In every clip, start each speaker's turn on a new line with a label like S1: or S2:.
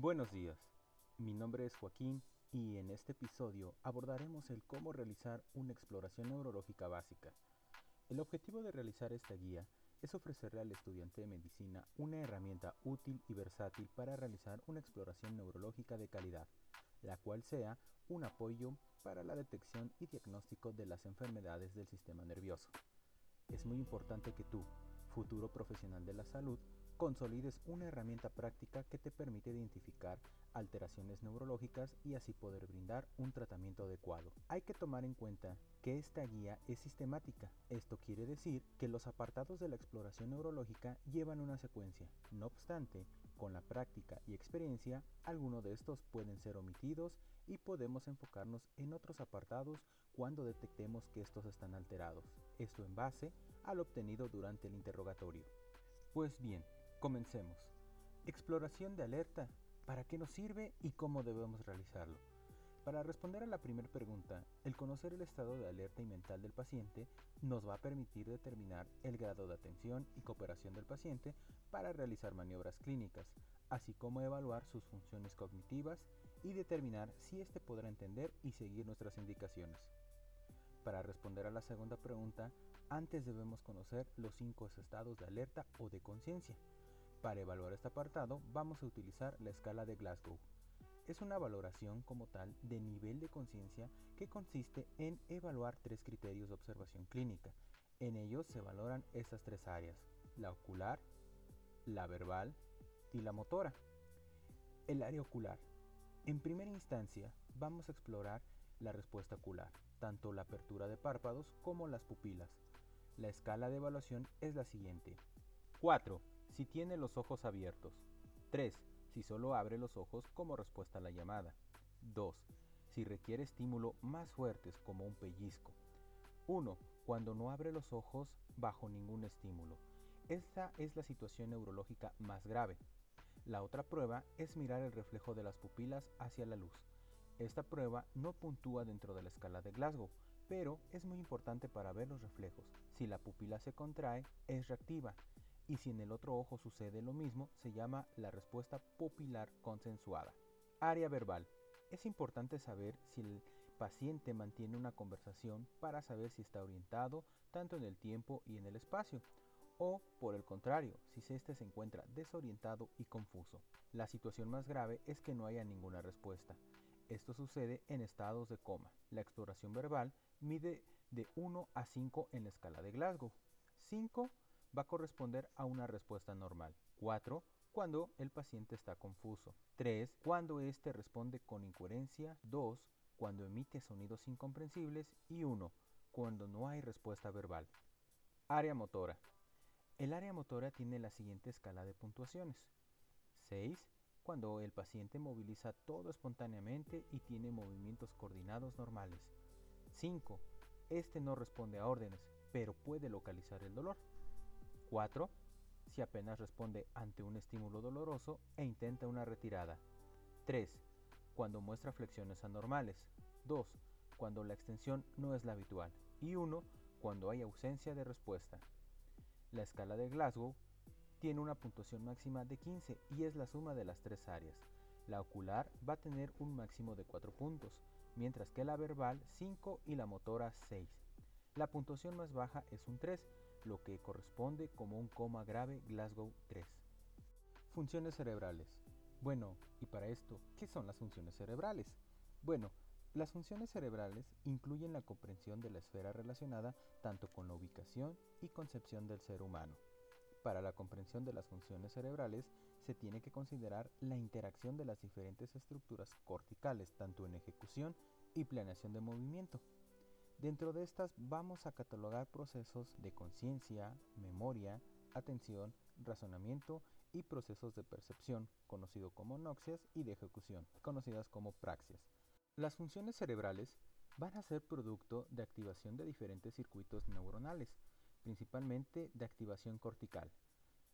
S1: Buenos días, mi nombre es Joaquín y en este episodio abordaremos el cómo realizar una exploración neurológica básica. El objetivo de realizar esta guía es ofrecerle al estudiante de medicina una herramienta útil y versátil para realizar una exploración neurológica de calidad, la cual sea un apoyo para la detección y diagnóstico de las enfermedades del sistema nervioso. Es muy importante que tú, futuro profesional de la salud, consolides una herramienta práctica que te permite identificar alteraciones neurológicas y así poder brindar un tratamiento adecuado. Hay que tomar en cuenta que esta guía es sistemática. Esto quiere decir que los apartados de la exploración neurológica llevan una secuencia. No obstante, con la práctica y experiencia, algunos de estos pueden ser omitidos y podemos enfocarnos en otros apartados cuando detectemos que estos están alterados. Esto en base al obtenido durante el interrogatorio. Pues bien, Comencemos. Exploración de alerta. ¿Para qué nos sirve y cómo debemos realizarlo? Para responder a la primera pregunta, el conocer el estado de alerta y mental del paciente nos va a permitir determinar el grado de atención y cooperación del paciente para realizar maniobras clínicas, así como evaluar sus funciones cognitivas y determinar si éste podrá entender y seguir nuestras indicaciones. Para responder a la segunda pregunta, antes debemos conocer los cinco estados de alerta o de conciencia, para evaluar este apartado vamos a utilizar la escala de Glasgow. Es una valoración como tal de nivel de conciencia que consiste en evaluar tres criterios de observación clínica. En ellos se valoran estas tres áreas, la ocular, la verbal y la motora. El área ocular. En primera instancia vamos a explorar la respuesta ocular, tanto la apertura de párpados como las pupilas. La escala de evaluación es la siguiente. 4 si tiene los ojos abiertos. 3. Si solo abre los ojos como respuesta a la llamada. 2. Si requiere estímulo más fuertes como un pellizco. 1. Cuando no abre los ojos bajo ningún estímulo. Esta es la situación neurológica más grave. La otra prueba es mirar el reflejo de las pupilas hacia la luz. Esta prueba no puntúa dentro de la escala de Glasgow, pero es muy importante para ver los reflejos. Si la pupila se contrae, es reactiva y si en el otro ojo sucede lo mismo, se llama la respuesta pupilar consensuada. Área verbal. Es importante saber si el paciente mantiene una conversación para saber si está orientado tanto en el tiempo y en el espacio, o por el contrario, si éste se encuentra desorientado y confuso. La situación más grave es que no haya ninguna respuesta. Esto sucede en estados de coma. La exploración verbal mide de 1 a 5 en la escala de Glasgow. 5 va a corresponder a una respuesta normal. 4. Cuando el paciente está confuso. 3. Cuando éste responde con incoherencia. 2. Cuando emite sonidos incomprensibles. Y 1. Cuando no hay respuesta verbal. Área motora. El área motora tiene la siguiente escala de puntuaciones. 6. Cuando el paciente moviliza todo espontáneamente y tiene movimientos coordinados normales. 5. Este no responde a órdenes, pero puede localizar el dolor. 4. Si apenas responde ante un estímulo doloroso e intenta una retirada. 3. Cuando muestra flexiones anormales. 2. Cuando la extensión no es la habitual. Y 1. Cuando hay ausencia de respuesta. La escala de Glasgow tiene una puntuación máxima de 15 y es la suma de las tres áreas. La ocular va a tener un máximo de 4 puntos, mientras que la verbal 5 y la motora 6. La puntuación más baja es un 3, lo que corresponde como un coma grave Glasgow 3. Funciones cerebrales. Bueno, y para esto, ¿qué son las funciones cerebrales? Bueno, las funciones cerebrales incluyen la comprensión de la esfera relacionada tanto con la ubicación y concepción del ser humano. Para la comprensión de las funciones cerebrales se tiene que considerar la interacción de las diferentes estructuras corticales, tanto en ejecución y planeación de movimiento. Dentro de estas vamos a catalogar procesos de conciencia, memoria, atención, razonamiento y procesos de percepción, conocido como noxias, y de ejecución, conocidas como praxias. Las funciones cerebrales van a ser producto de activación de diferentes circuitos neuronales, principalmente de activación cortical.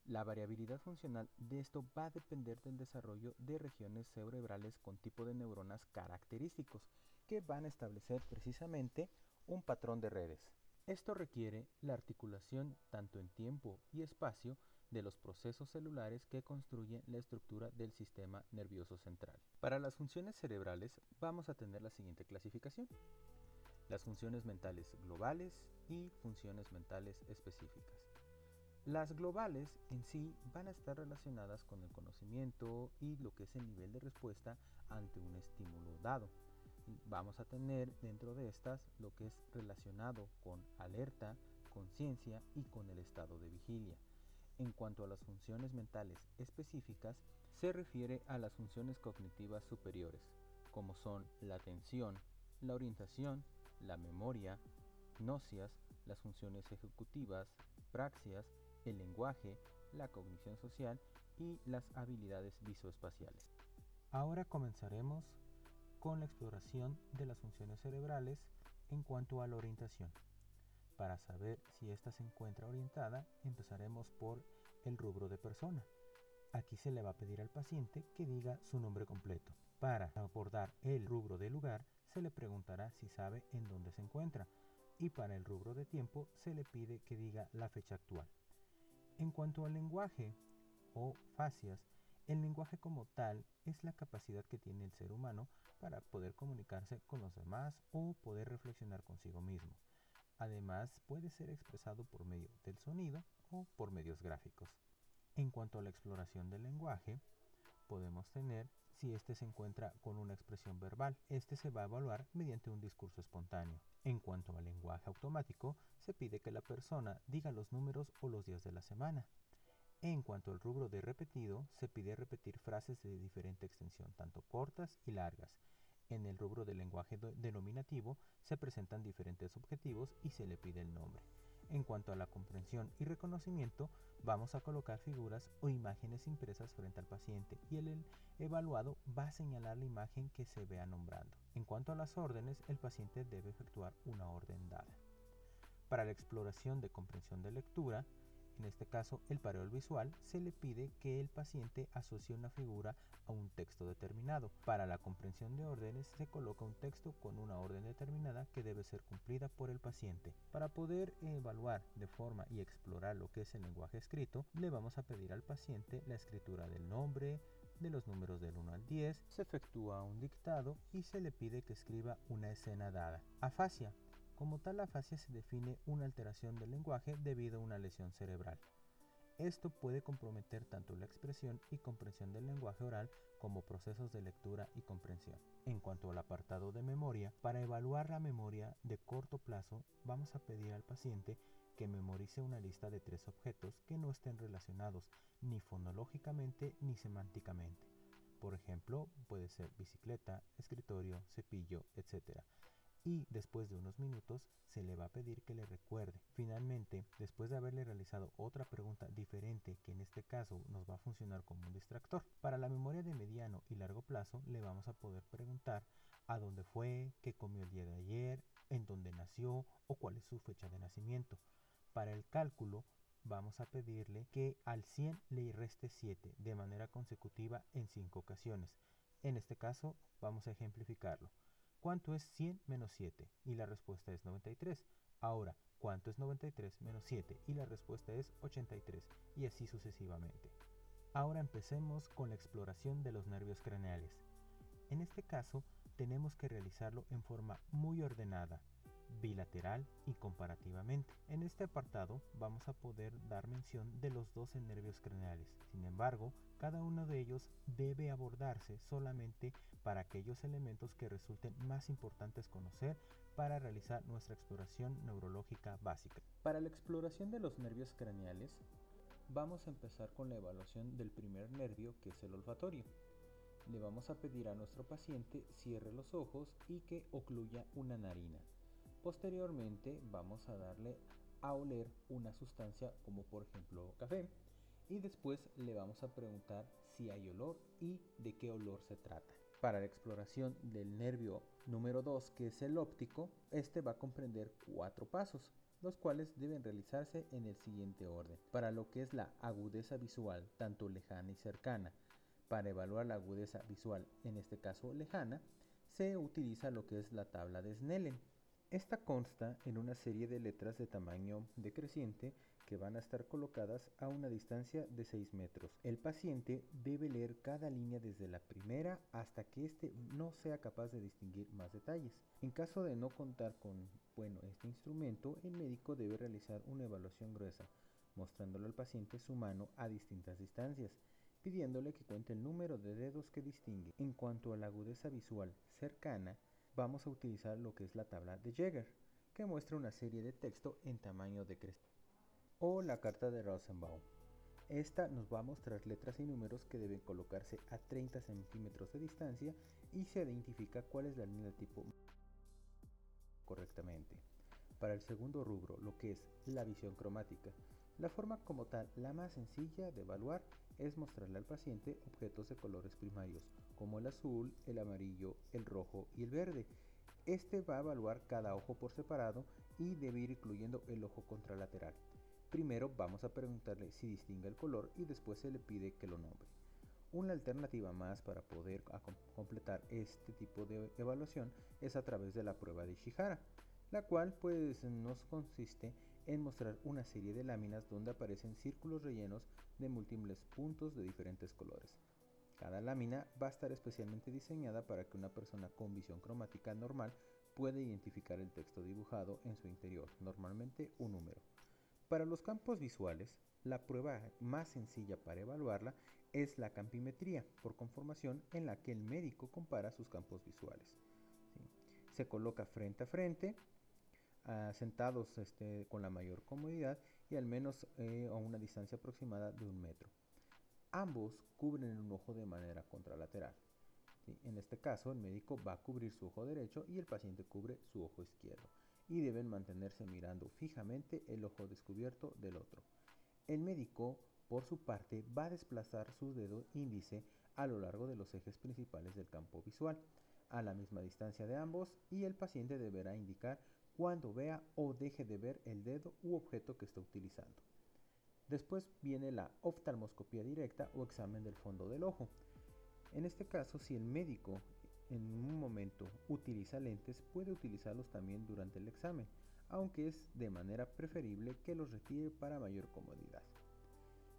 S1: La variabilidad funcional de esto va a depender del desarrollo de regiones cerebrales con tipo de neuronas característicos, que van a establecer precisamente un patrón de redes. Esto requiere la articulación tanto en tiempo y espacio de los procesos celulares que construyen la estructura del sistema nervioso central. Para las funciones cerebrales vamos a tener la siguiente clasificación. Las funciones mentales globales y funciones mentales específicas. Las globales en sí van a estar relacionadas con el conocimiento y lo que es el nivel de respuesta ante un estímulo dado. Vamos a tener dentro de estas lo que es relacionado con alerta, conciencia y con el estado de vigilia. En cuanto a las funciones mentales específicas, se refiere a las funciones cognitivas superiores, como son la atención, la orientación, la memoria, nocias, las funciones ejecutivas, praxias, el lenguaje, la cognición social y las habilidades visoespaciales. Ahora comenzaremos con la exploración de las funciones cerebrales en cuanto a la orientación. Para saber si ésta se encuentra orientada, empezaremos por el rubro de persona. Aquí se le va a pedir al paciente que diga su nombre completo. Para abordar el rubro de lugar, se le preguntará si sabe en dónde se encuentra. Y para el rubro de tiempo, se le pide que diga la fecha actual. En cuanto al lenguaje o fascias, el lenguaje como tal es la capacidad que tiene el ser humano para poder comunicarse con los demás o poder reflexionar consigo mismo. Además, puede ser expresado por medio del sonido o por medios gráficos. En cuanto a la exploración del lenguaje, podemos tener si éste se encuentra con una expresión verbal. Este se va a evaluar mediante un discurso espontáneo. En cuanto al lenguaje automático, se pide que la persona diga los números o los días de la semana. En cuanto al rubro de repetido, se pide repetir frases de diferente extensión, tanto cortas y largas. En el rubro del lenguaje denominativo se presentan diferentes objetivos y se le pide el nombre. En cuanto a la comprensión y reconocimiento, vamos a colocar figuras o imágenes impresas frente al paciente y el evaluado va a señalar la imagen que se vea nombrando. En cuanto a las órdenes, el paciente debe efectuar una orden dada. Para la exploración de comprensión de lectura, en este caso el pareo visual, se le pide que el paciente asocie una figura a un texto determinado. Para la comprensión de órdenes se coloca un texto con una orden determinada que debe ser cumplida por el paciente. Para poder evaluar de forma y explorar lo que es el lenguaje escrito, le vamos a pedir al paciente la escritura del nombre, de los números del 1 al 10, se efectúa un dictado y se le pide que escriba una escena dada. Afasia como tal, afasia se define una alteración del lenguaje debido a una lesión cerebral. Esto puede comprometer tanto la expresión y comprensión del lenguaje oral como procesos de lectura y comprensión. En cuanto al apartado de memoria, para evaluar la memoria de corto plazo, vamos a pedir al paciente que memorice una lista de tres objetos que no estén relacionados ni fonológicamente ni semánticamente. Por ejemplo, puede ser bicicleta, escritorio, cepillo, etc y después de unos minutos se le va a pedir que le recuerde. Finalmente, después de haberle realizado otra pregunta diferente que en este caso nos va a funcionar como un distractor, para la memoria de mediano y largo plazo le vamos a poder preguntar a dónde fue, qué comió el día de ayer, en dónde nació o cuál es su fecha de nacimiento. Para el cálculo vamos a pedirle que al 100 le reste 7 de manera consecutiva en 5 ocasiones. En este caso vamos a ejemplificarlo. ¿Cuánto es 100 menos 7? Y la respuesta es 93. Ahora, ¿cuánto es 93 menos 7? Y la respuesta es 83. Y así sucesivamente. Ahora empecemos con la exploración de los nervios craneales. En este caso, tenemos que realizarlo en forma muy ordenada, bilateral y comparativamente. En este apartado vamos a poder dar mención de los 12 nervios craneales. Sin embargo, cada uno de ellos debe abordarse solamente para aquellos elementos que resulten más importantes conocer para realizar nuestra exploración neurológica básica. Para la exploración de los nervios craneales, vamos a empezar con la evaluación del primer nervio que es el olfatorio. Le vamos a pedir a nuestro paciente cierre los ojos y que ocluya una narina. Posteriormente vamos a darle a oler una sustancia como por ejemplo café y después le vamos a preguntar si hay olor y de qué olor se trata. Para la exploración del nervio número 2, que es el óptico, este va a comprender cuatro pasos, los cuales deben realizarse en el siguiente orden. Para lo que es la agudeza visual, tanto lejana y cercana, para evaluar la agudeza visual, en este caso lejana, se utiliza lo que es la tabla de Snellen. Esta consta en una serie de letras de tamaño decreciente que van a estar colocadas a una distancia de 6 metros. El paciente debe leer cada línea desde la primera hasta que éste no sea capaz de distinguir más detalles. En caso de no contar con bueno, este instrumento, el médico debe realizar una evaluación gruesa, mostrándole al paciente su mano a distintas distancias, pidiéndole que cuente el número de dedos que distingue. En cuanto a la agudeza visual cercana, vamos a utilizar lo que es la tabla de Jäger, que muestra una serie de texto en tamaño de o la carta de Rosenbaum. Esta nos va a mostrar letras y números que deben colocarse a 30 centímetros de distancia y se identifica cuál es la línea de tipo correctamente. Para el segundo rubro, lo que es la visión cromática, la forma como tal, la más sencilla de evaluar es mostrarle al paciente objetos de colores primarios, como el azul, el amarillo, el rojo y el verde. Este va a evaluar cada ojo por separado y debe ir incluyendo el ojo contralateral. Primero vamos a preguntarle si distingue el color y después se le pide que lo nombre. Una alternativa más para poder completar este tipo de evaluación es a través de la prueba de Ishihara, la cual pues nos consiste en mostrar una serie de láminas donde aparecen círculos rellenos de múltiples puntos de diferentes colores. Cada lámina va a estar especialmente diseñada para que una persona con visión cromática normal pueda identificar el texto dibujado en su interior, normalmente un número. Para los campos visuales, la prueba más sencilla para evaluarla es la campimetría por conformación en la que el médico compara sus campos visuales. Se coloca frente a frente, ah, sentados este, con la mayor comodidad y al menos eh, a una distancia aproximada de un metro. Ambos cubren un ojo de manera contralateral. En este caso, el médico va a cubrir su ojo derecho y el paciente cubre su ojo izquierdo y deben mantenerse mirando fijamente el ojo descubierto del otro. El médico, por su parte, va a desplazar su dedo índice a lo largo de los ejes principales del campo visual, a la misma distancia de ambos, y el paciente deberá indicar cuando vea o deje de ver el dedo u objeto que está utilizando. Después viene la oftalmoscopía directa o examen del fondo del ojo. En este caso, si el médico en un momento utiliza lentes, puede utilizarlos también durante el examen, aunque es de manera preferible que los retire para mayor comodidad.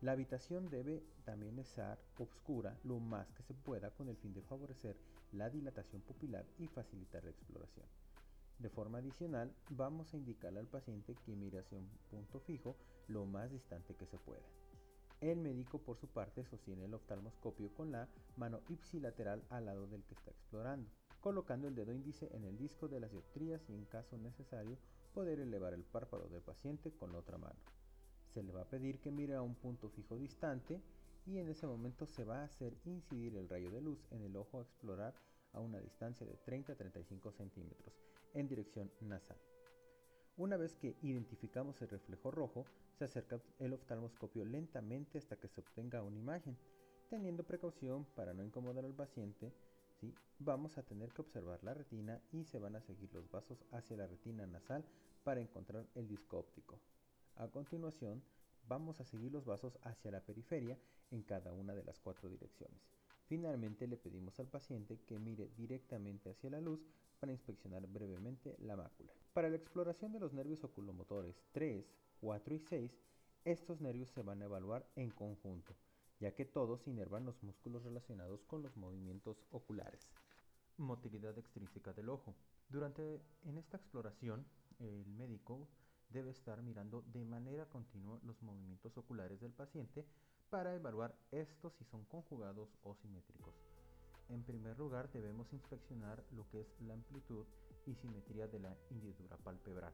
S1: La habitación debe también estar oscura lo más que se pueda con el fin de favorecer la dilatación pupilar y facilitar la exploración. De forma adicional, vamos a indicarle al paciente que mire hacia un punto fijo lo más distante que se pueda. El médico por su parte sostiene el oftalmoscopio con la mano ipsilateral al lado del que está explorando, colocando el dedo índice en el disco de las dioptrías y en caso necesario poder elevar el párpado del paciente con la otra mano. Se le va a pedir que mire a un punto fijo distante y en ese momento se va a hacer incidir el rayo de luz en el ojo a explorar a una distancia de 30 a 35 centímetros en dirección nasal. Una vez que identificamos el reflejo rojo, se acerca el oftalmoscopio lentamente hasta que se obtenga una imagen. Teniendo precaución para no incomodar al paciente, ¿sí? vamos a tener que observar la retina y se van a seguir los vasos hacia la retina nasal para encontrar el disco óptico. A continuación, vamos a seguir los vasos hacia la periferia en cada una de las cuatro direcciones. Finalmente le pedimos al paciente que mire directamente hacia la luz para inspeccionar brevemente la mácula. Para la exploración de los nervios oculomotores 3, 4 y 6, estos nervios se van a evaluar en conjunto, ya que todos inervan los músculos relacionados con los movimientos oculares. Motilidad extrínseca del ojo. Durante en esta exploración, el médico debe estar mirando de manera continua los movimientos oculares del paciente para evaluar estos si son conjugados o simétricos. En primer lugar, debemos inspeccionar lo que es la amplitud y simetría de la hendidura palpebral.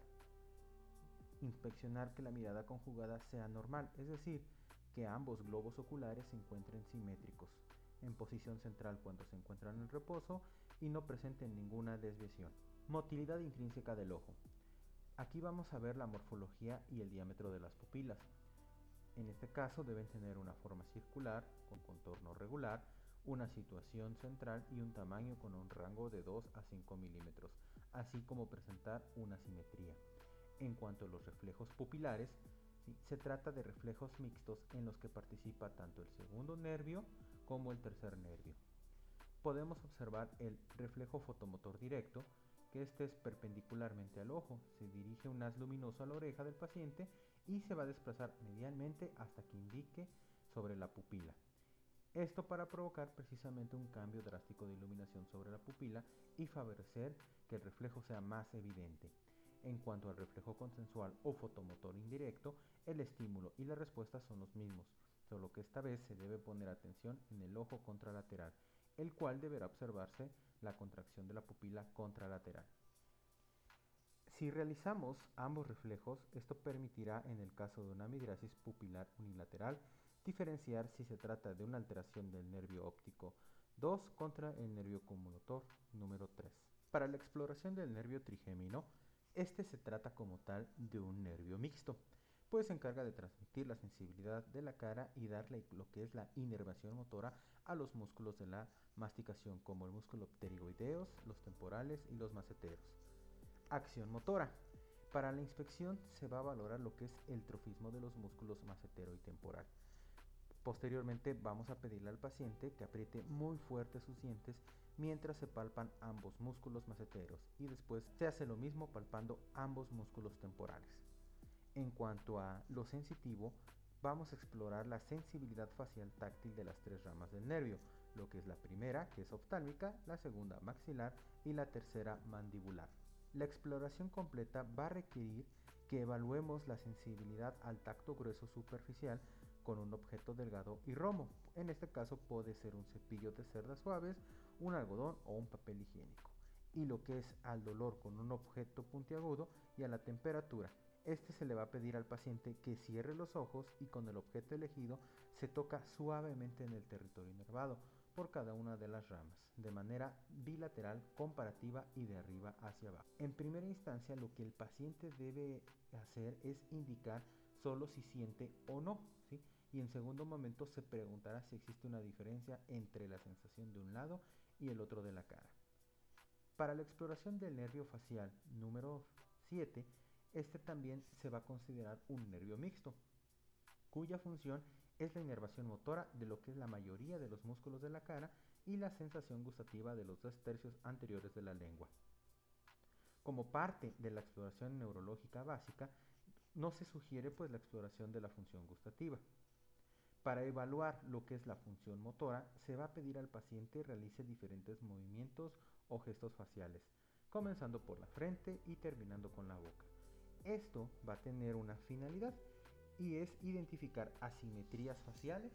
S1: Inspeccionar que la mirada conjugada sea normal, es decir, que ambos globos oculares se encuentren simétricos, en posición central cuando se encuentran en reposo y no presenten ninguna desviación. Motilidad intrínseca del ojo. Aquí vamos a ver la morfología y el diámetro de las pupilas. En este caso deben tener una forma circular con contorno regular, una situación central y un tamaño con un rango de 2 a 5 milímetros, así como presentar una simetría. En cuanto a los reflejos pupilares, se trata de reflejos mixtos en los que participa tanto el segundo nervio como el tercer nervio. Podemos observar el reflejo fotomotor directo, que este es perpendicularmente al ojo, se dirige un haz luminoso a la oreja del paciente y se va a desplazar medialmente hasta que indique sobre la pupila. Esto para provocar precisamente un cambio drástico de iluminación sobre la pupila y favorecer que el reflejo sea más evidente. En cuanto al reflejo consensual o fotomotor indirecto, el estímulo y la respuesta son los mismos, solo que esta vez se debe poner atención en el ojo contralateral, el cual deberá observarse la contracción de la pupila contralateral. Si realizamos ambos reflejos, esto permitirá en el caso de una migrasis pupilar unilateral diferenciar si se trata de una alteración del nervio óptico 2 contra el nervio cumulator número 3. Para la exploración del nervio trigémino, este se trata como tal de un nervio mixto, pues se encarga de transmitir la sensibilidad de la cara y darle lo que es la inervación motora a los músculos de la masticación, como el músculo pterigoideos, los temporales y los maceteros. Acción motora. Para la inspección se va a valorar lo que es el trofismo de los músculos macetero y temporal. Posteriormente vamos a pedirle al paciente que apriete muy fuerte sus dientes mientras se palpan ambos músculos maceteros y después se hace lo mismo palpando ambos músculos temporales. En cuanto a lo sensitivo, vamos a explorar la sensibilidad facial táctil de las tres ramas del nervio, lo que es la primera, que es oftálmica, la segunda maxilar y la tercera mandibular. La exploración completa va a requerir que evaluemos la sensibilidad al tacto grueso superficial con un objeto delgado y romo. En este caso puede ser un cepillo de cerdas suaves, un algodón o un papel higiénico. Y lo que es al dolor con un objeto puntiagudo y a la temperatura. Este se le va a pedir al paciente que cierre los ojos y con el objeto elegido se toca suavemente en el territorio inervado por cada una de las ramas, de manera bilateral, comparativa y de arriba hacia abajo. En primera instancia, lo que el paciente debe hacer es indicar solo si siente o no, ¿sí? y en segundo momento se preguntará si existe una diferencia entre la sensación de un lado y el otro de la cara. Para la exploración del nervio facial número 7, este también se va a considerar un nervio mixto, cuya función es la inervación motora de lo que es la mayoría de los músculos de la cara y la sensación gustativa de los dos tercios anteriores de la lengua. Como parte de la exploración neurológica básica, no se sugiere pues la exploración de la función gustativa. Para evaluar lo que es la función motora, se va a pedir al paciente realice diferentes movimientos o gestos faciales, comenzando por la frente y terminando con la boca. Esto va a tener una finalidad y es identificar asimetrías faciales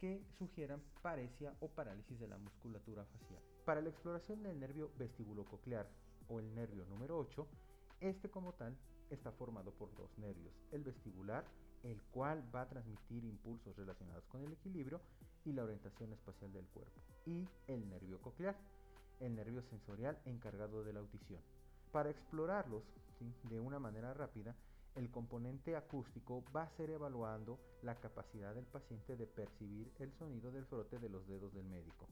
S1: que sugieran paresia o parálisis de la musculatura facial. Para la exploración del nervio vestibulococlear o el nervio número 8, este como tal está formado por dos nervios, el vestibular, el cual va a transmitir impulsos relacionados con el equilibrio y la orientación espacial del cuerpo, y el nervio coclear, el nervio sensorial encargado de la audición. Para explorarlos de una manera rápida, el componente acústico va a ser evaluando la capacidad del paciente de percibir el sonido del frote de los dedos del médico.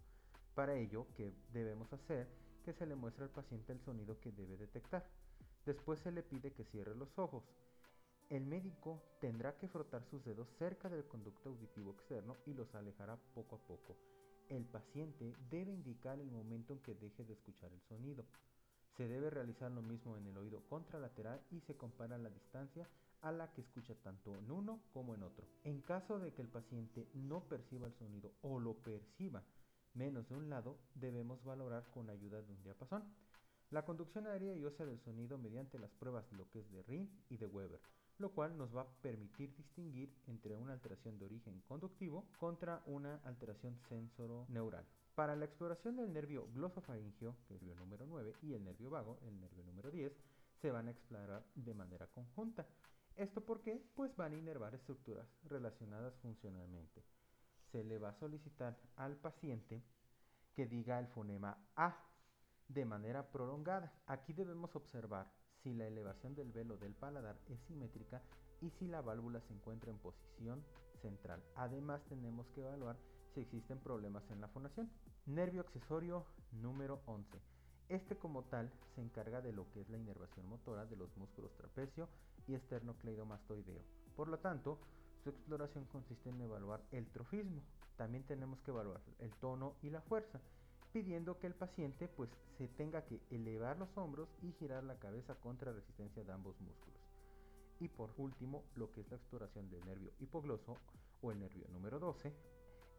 S1: Para ello, ¿qué debemos hacer? Que se le muestre al paciente el sonido que debe detectar. Después se le pide que cierre los ojos. El médico tendrá que frotar sus dedos cerca del conducto auditivo externo y los alejará poco a poco. El paciente debe indicar el momento en que deje de escuchar el sonido. Se debe realizar lo mismo en el oído contralateral y se compara la distancia a la que escucha tanto en uno como en otro. En caso de que el paciente no perciba el sonido o lo perciba menos de un lado, debemos valorar con ayuda de un diapasón. La conducción aérea y ósea del sonido mediante las pruebas de lo de Ring y de Weber, lo cual nos va a permitir distinguir entre una alteración de origen conductivo contra una alteración sensoroneural. Para la exploración del nervio glosofaringio, el número 9, y el nervio vago, el nervio número 10, se van a explorar de manera conjunta. ¿Esto por qué? Pues van a inervar estructuras relacionadas funcionalmente. Se le va a solicitar al paciente que diga el fonema A de manera prolongada. Aquí debemos observar si la elevación del velo del paladar es simétrica y si la válvula se encuentra en posición central. Además tenemos que evaluar si existen problemas en la fonación. Nervio accesorio número 11. Este como tal se encarga de lo que es la inervación motora de los músculos trapecio y esternocleidomastoideo. Por lo tanto, su exploración consiste en evaluar el trofismo. También tenemos que evaluar el tono y la fuerza, pidiendo que el paciente pues se tenga que elevar los hombros y girar la cabeza contra resistencia de ambos músculos. Y por último, lo que es la exploración del nervio hipogloso o el nervio número 12.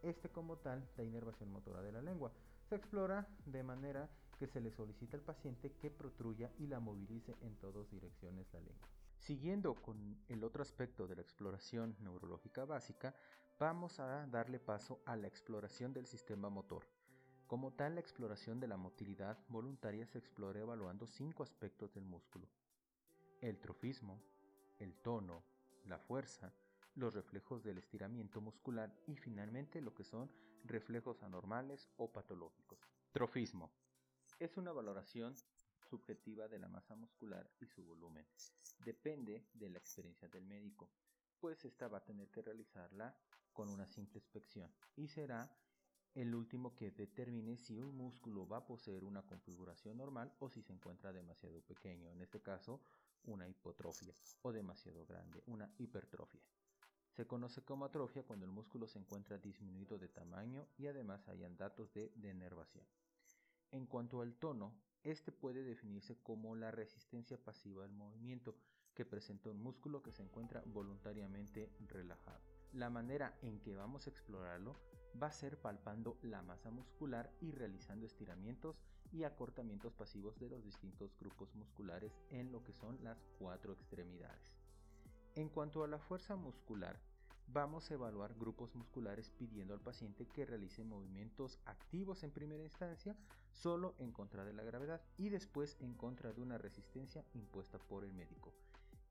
S1: Este como tal da inervación motora de la lengua. Se explora de manera que se le solicita al paciente que protruya y la movilice en todas direcciones la lengua. Siguiendo con el otro aspecto de la exploración neurológica básica, vamos a darle paso a la exploración del sistema motor. Como tal, la exploración de la motilidad voluntaria se explora evaluando cinco aspectos del músculo. El trofismo, el tono, la fuerza, los reflejos del estiramiento muscular y finalmente lo que son reflejos anormales o patológicos. Trofismo. Es una valoración subjetiva de la masa muscular y su volumen. Depende de la experiencia del médico, pues esta va a tener que realizarla con una simple inspección y será el último que determine si un músculo va a poseer una configuración normal o si se encuentra demasiado pequeño, en este caso una hipotrofia, o demasiado grande, una hipertrofia. Se conoce como atrofia cuando el músculo se encuentra disminuido de tamaño y además hayan datos de denervación. En cuanto al tono, este puede definirse como la resistencia pasiva al movimiento que presenta un músculo que se encuentra voluntariamente relajado. La manera en que vamos a explorarlo va a ser palpando la masa muscular y realizando estiramientos y acortamientos pasivos de los distintos grupos musculares en lo que son las cuatro extremidades. En cuanto a la fuerza muscular, vamos a evaluar grupos musculares pidiendo al paciente que realice movimientos activos en primera instancia solo en contra de la gravedad y después en contra de una resistencia impuesta por el médico.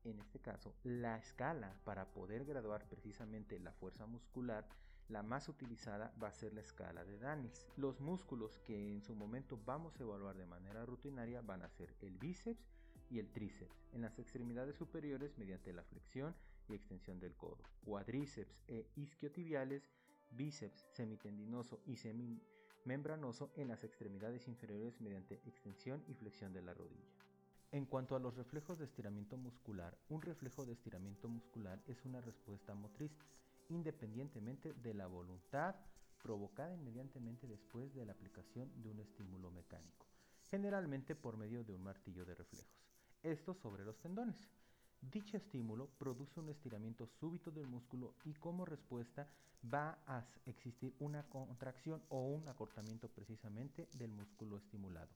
S1: En este caso, la escala para poder graduar precisamente la fuerza muscular, la más utilizada va a ser la escala de Daniels. Los músculos que en su momento vamos a evaluar de manera rutinaria van a ser el bíceps y el tríceps en las extremidades superiores mediante la flexión y extensión del codo, cuadríceps e isquiotibiales, bíceps semitendinoso y semimembranoso en las extremidades inferiores mediante extensión y flexión de la rodilla. En cuanto a los reflejos de estiramiento muscular, un reflejo de estiramiento muscular es una respuesta motriz independientemente de la voluntad provocada inmediatamente después de la aplicación de un estímulo mecánico, generalmente por medio de un martillo de reflejos. Esto sobre los tendones. Dicho estímulo produce un estiramiento súbito del músculo y como respuesta va a existir una contracción o un acortamiento precisamente del músculo estimulado.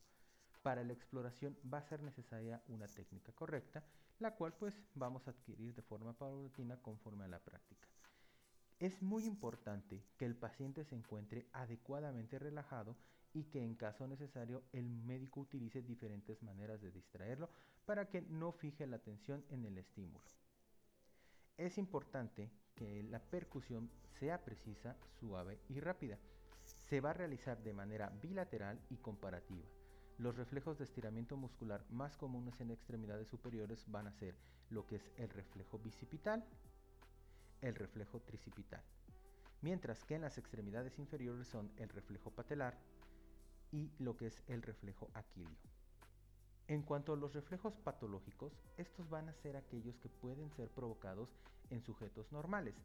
S1: Para la exploración va a ser necesaria una técnica correcta, la cual pues vamos a adquirir de forma paulatina conforme a la práctica. Es muy importante que el paciente se encuentre adecuadamente relajado y que en caso necesario el médico utilice diferentes maneras de distraerlo para que no fije la atención en el estímulo. Es importante que la percusión sea precisa, suave y rápida. Se va a realizar de manera bilateral y comparativa. Los reflejos de estiramiento muscular más comunes en extremidades superiores van a ser lo que es el reflejo bicipital, el reflejo tricipital, mientras que en las extremidades inferiores son el reflejo patelar, y lo que es el reflejo aquilio. En cuanto a los reflejos patológicos, estos van a ser aquellos que pueden ser provocados en sujetos normales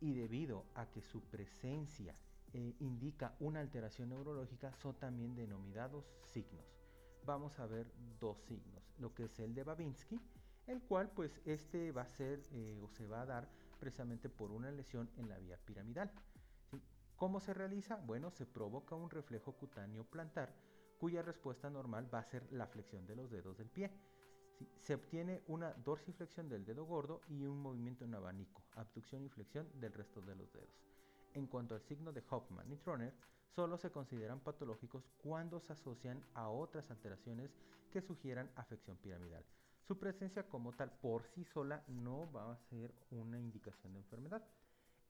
S1: y debido a que su presencia eh, indica una alteración neurológica son también denominados signos. Vamos a ver dos signos, lo que es el de Babinski, el cual pues este va a ser eh, o se va a dar precisamente por una lesión en la vía piramidal. ¿Cómo se realiza? Bueno, se provoca un reflejo cutáneo plantar cuya respuesta normal va a ser la flexión de los dedos del pie. Se obtiene una dorsiflexión del dedo gordo y un movimiento en abanico, abducción y flexión del resto de los dedos. En cuanto al signo de Hoffman y Troner, solo se consideran patológicos cuando se asocian a otras alteraciones que sugieran afección piramidal. Su presencia como tal por sí sola no va a ser una indicación de enfermedad.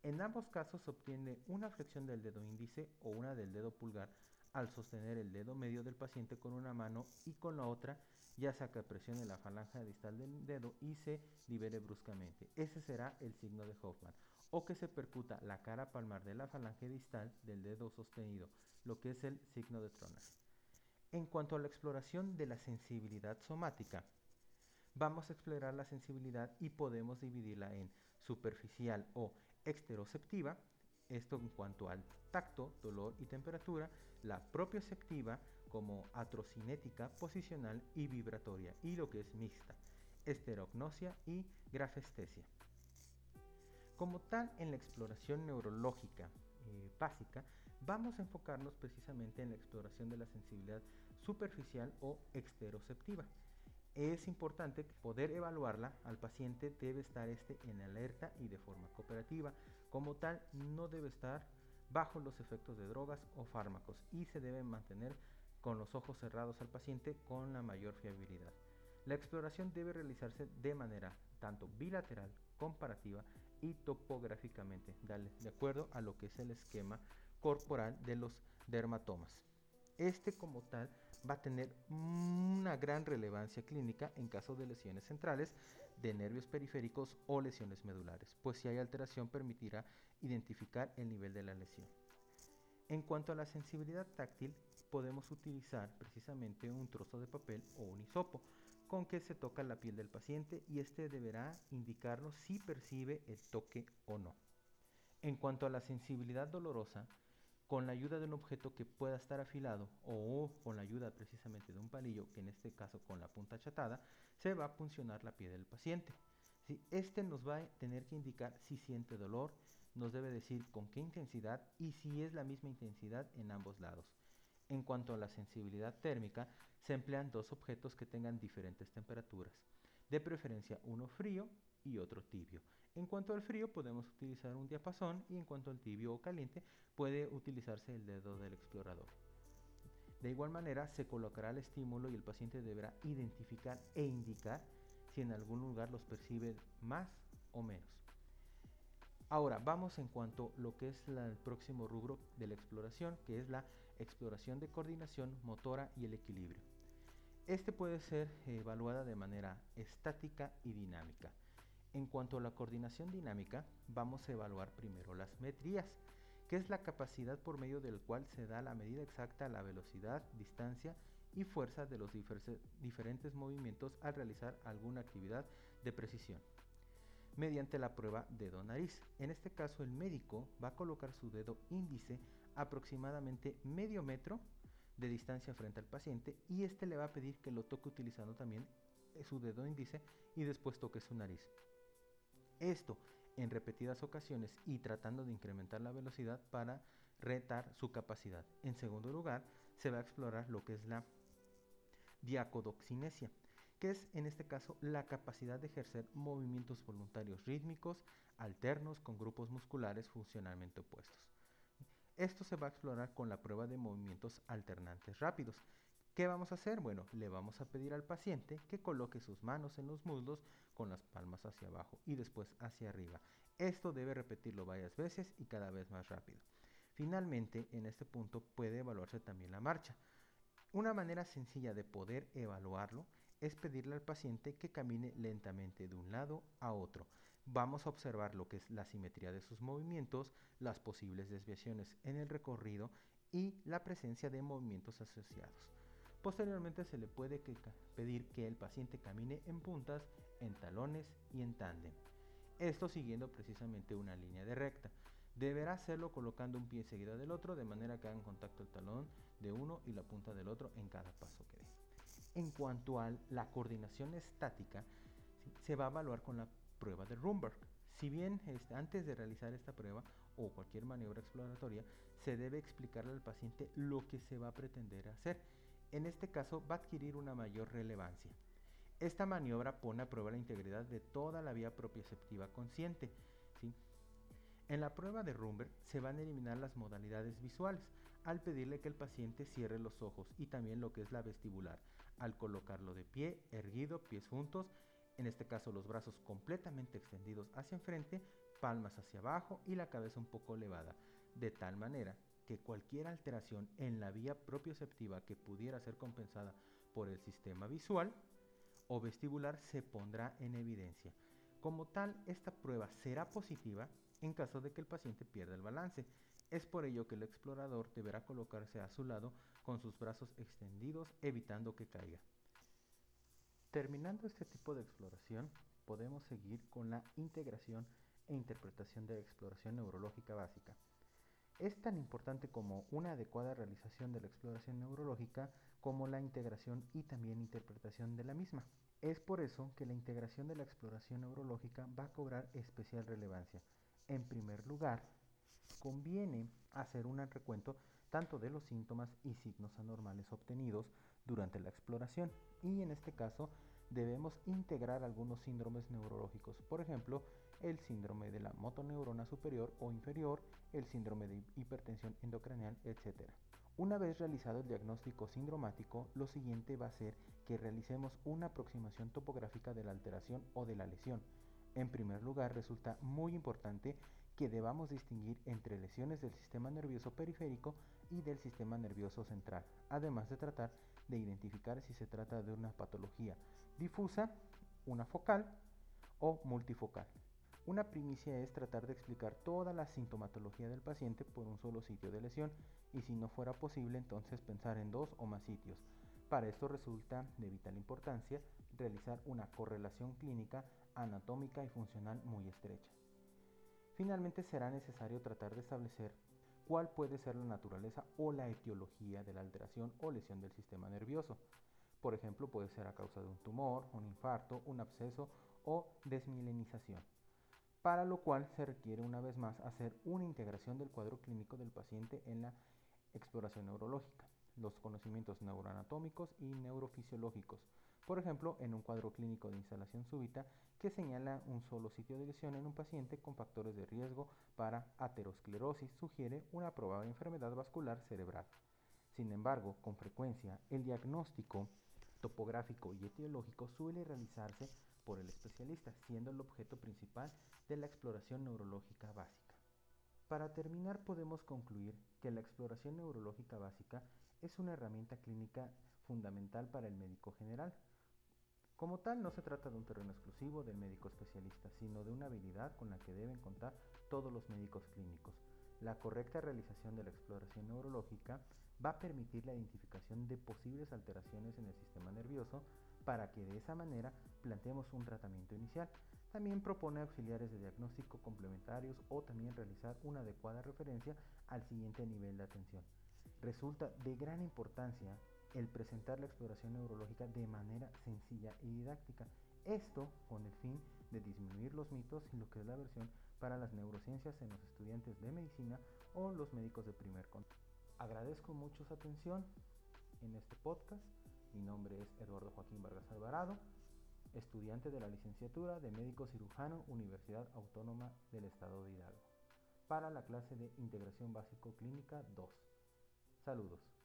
S1: En ambos casos se obtiene una flexión del dedo índice o una del dedo pulgar al sostener el dedo medio del paciente con una mano y con la otra ya sea que presione la falange distal del dedo y se libere bruscamente. Ese será el signo de Hoffman. O que se percuta la cara palmar de la falange distal del dedo sostenido, lo que es el signo de Troner. En cuanto a la exploración de la sensibilidad somática, vamos a explorar la sensibilidad y podemos dividirla en superficial o exteroceptiva, esto en cuanto al tacto, dolor y temperatura, la propioceptiva como atrocinética, posicional y vibratoria, y lo que es mixta. esterognosia y grafestesia. Como tal, en la exploración neurológica eh, básica, vamos a enfocarnos precisamente en la exploración de la sensibilidad superficial o exteroceptiva. Es importante poder evaluarla, al paciente debe estar este en alerta y de forma cooperativa. Como tal, no debe estar bajo los efectos de drogas o fármacos y se debe mantener con los ojos cerrados al paciente con la mayor fiabilidad. La exploración debe realizarse de manera tanto bilateral, comparativa y topográficamente, de acuerdo a lo que es el esquema corporal de los dermatomas. Este como tal va a tener una gran relevancia clínica en caso de lesiones centrales de nervios periféricos o lesiones medulares, pues si hay alteración permitirá identificar el nivel de la lesión. En cuanto a la sensibilidad táctil, podemos utilizar precisamente un trozo de papel o un hisopo con que se toca la piel del paciente y este deberá indicarnos si percibe el toque o no. En cuanto a la sensibilidad dolorosa, con la ayuda de un objeto que pueda estar afilado o con la ayuda precisamente de un palillo, que en este caso con la punta achatada, se va a puncionar la piel del paciente. Este nos va a tener que indicar si siente dolor, nos debe decir con qué intensidad y si es la misma intensidad en ambos lados. En cuanto a la sensibilidad térmica, se emplean dos objetos que tengan diferentes temperaturas, de preferencia uno frío y otro tibio. En cuanto al frío podemos utilizar un diapasón y en cuanto al tibio o caliente puede utilizarse el dedo del explorador. De igual manera se colocará el estímulo y el paciente deberá identificar e indicar si en algún lugar los percibe más o menos. Ahora vamos en cuanto a lo que es el próximo rubro de la exploración, que es la exploración de coordinación motora y el equilibrio. Este puede ser evaluada de manera estática y dinámica. En cuanto a la coordinación dinámica, vamos a evaluar primero las metrías, que es la capacidad por medio del cual se da la medida exacta a la velocidad, distancia y fuerza de los diferentes movimientos al realizar alguna actividad de precisión mediante la prueba dedo-nariz. En este caso el médico va a colocar su dedo índice aproximadamente medio metro de distancia frente al paciente y este le va a pedir que lo toque utilizando también su dedo índice y después toque su nariz. Esto en repetidas ocasiones y tratando de incrementar la velocidad para retar su capacidad. En segundo lugar, se va a explorar lo que es la diacodoxinesia, que es en este caso la capacidad de ejercer movimientos voluntarios rítmicos alternos con grupos musculares funcionalmente opuestos. Esto se va a explorar con la prueba de movimientos alternantes rápidos. ¿Qué vamos a hacer? Bueno, le vamos a pedir al paciente que coloque sus manos en los muslos con las palmas hacia abajo y después hacia arriba. Esto debe repetirlo varias veces y cada vez más rápido. Finalmente, en este punto puede evaluarse también la marcha. Una manera sencilla de poder evaluarlo es pedirle al paciente que camine lentamente de un lado a otro. Vamos a observar lo que es la simetría de sus movimientos, las posibles desviaciones en el recorrido y la presencia de movimientos asociados. Posteriormente se le puede pedir que el paciente camine en puntas, en talones y en tándem. Esto siguiendo precisamente una línea de recta. Deberá hacerlo colocando un pie seguido del otro de manera que hagan contacto el talón de uno y la punta del otro en cada paso que dé. En cuanto a la coordinación estática, se va a evaluar con la prueba de Rumberg. Si bien este, antes de realizar esta prueba o cualquier maniobra exploratoria, se debe explicarle al paciente lo que se va a pretender hacer. En este caso va a adquirir una mayor relevancia. Esta maniobra pone a prueba la integridad de toda la vía propioceptiva consciente. En la prueba de Rumberg se van a eliminar las modalidades visuales al pedirle que el paciente cierre los ojos y también lo que es la vestibular, al colocarlo de pie, erguido, pies juntos, en este caso los brazos completamente extendidos hacia enfrente, palmas hacia abajo y la cabeza un poco elevada, de tal manera que cualquier alteración en la vía propioceptiva que pudiera ser compensada por el sistema visual o vestibular se pondrá en evidencia. Como tal, esta prueba será positiva en caso de que el paciente pierda el balance. Es por ello que el explorador deberá colocarse a su lado con sus brazos extendidos evitando que caiga. Terminando este tipo de exploración, podemos seguir con la integración e interpretación de la exploración neurológica básica. Es tan importante como una adecuada realización de la exploración neurológica como la integración y también interpretación de la misma. Es por eso que la integración de la exploración neurológica va a cobrar especial relevancia. En primer lugar, conviene hacer un recuento tanto de los síntomas y signos anormales obtenidos durante la exploración y en este caso debemos integrar algunos síndromes neurológicos, por ejemplo, el síndrome de la motoneurona superior o inferior, el síndrome de hipertensión endocranial, etc. Una vez realizado el diagnóstico sindromático, lo siguiente va a ser que realicemos una aproximación topográfica de la alteración o de la lesión. En primer lugar, resulta muy importante que debamos distinguir entre lesiones del sistema nervioso periférico y del sistema nervioso central, además de tratar de identificar si se trata de una patología difusa, una focal o multifocal. Una primicia es tratar de explicar toda la sintomatología del paciente por un solo sitio de lesión y si no fuera posible entonces pensar en dos o más sitios. Para esto resulta de vital importancia realizar una correlación clínica anatómica y funcional muy estrecha. Finalmente será necesario tratar de establecer cuál puede ser la naturaleza o la etiología de la alteración o lesión del sistema nervioso. Por ejemplo, puede ser a causa de un tumor, un infarto, un absceso o desmilenización, para lo cual se requiere una vez más hacer una integración del cuadro clínico del paciente en la exploración neurológica, los conocimientos neuroanatómicos y neurofisiológicos, por ejemplo, en un cuadro clínico de instalación súbita que señala un solo sitio de lesión en un paciente con factores de riesgo para aterosclerosis, sugiere una probable enfermedad vascular cerebral. Sin embargo, con frecuencia, el diagnóstico topográfico y etiológico suele realizarse por el especialista, siendo el objeto principal de la exploración neurológica básica. Para terminar, podemos concluir que la exploración neurológica básica es una herramienta clínica fundamental para el médico general, como tal, no se trata de un terreno exclusivo del médico especialista, sino de una habilidad con la que deben contar todos los médicos clínicos. La correcta realización de la exploración neurológica va a permitir la identificación de posibles alteraciones en el sistema nervioso para que de esa manera planteemos un tratamiento inicial. También propone auxiliares de diagnóstico complementarios o también realizar una adecuada referencia al siguiente nivel de atención. Resulta de gran importancia el presentar la exploración neurológica de manera sencilla y didáctica. Esto con el fin de disminuir los mitos y lo que es la versión para las neurociencias en los estudiantes de medicina o los médicos de primer contacto. Agradezco mucho su atención en este podcast. Mi nombre es Eduardo Joaquín Vargas Alvarado, estudiante de la licenciatura de médico cirujano Universidad Autónoma del Estado de Hidalgo, para la clase de Integración Básico Clínica 2. Saludos.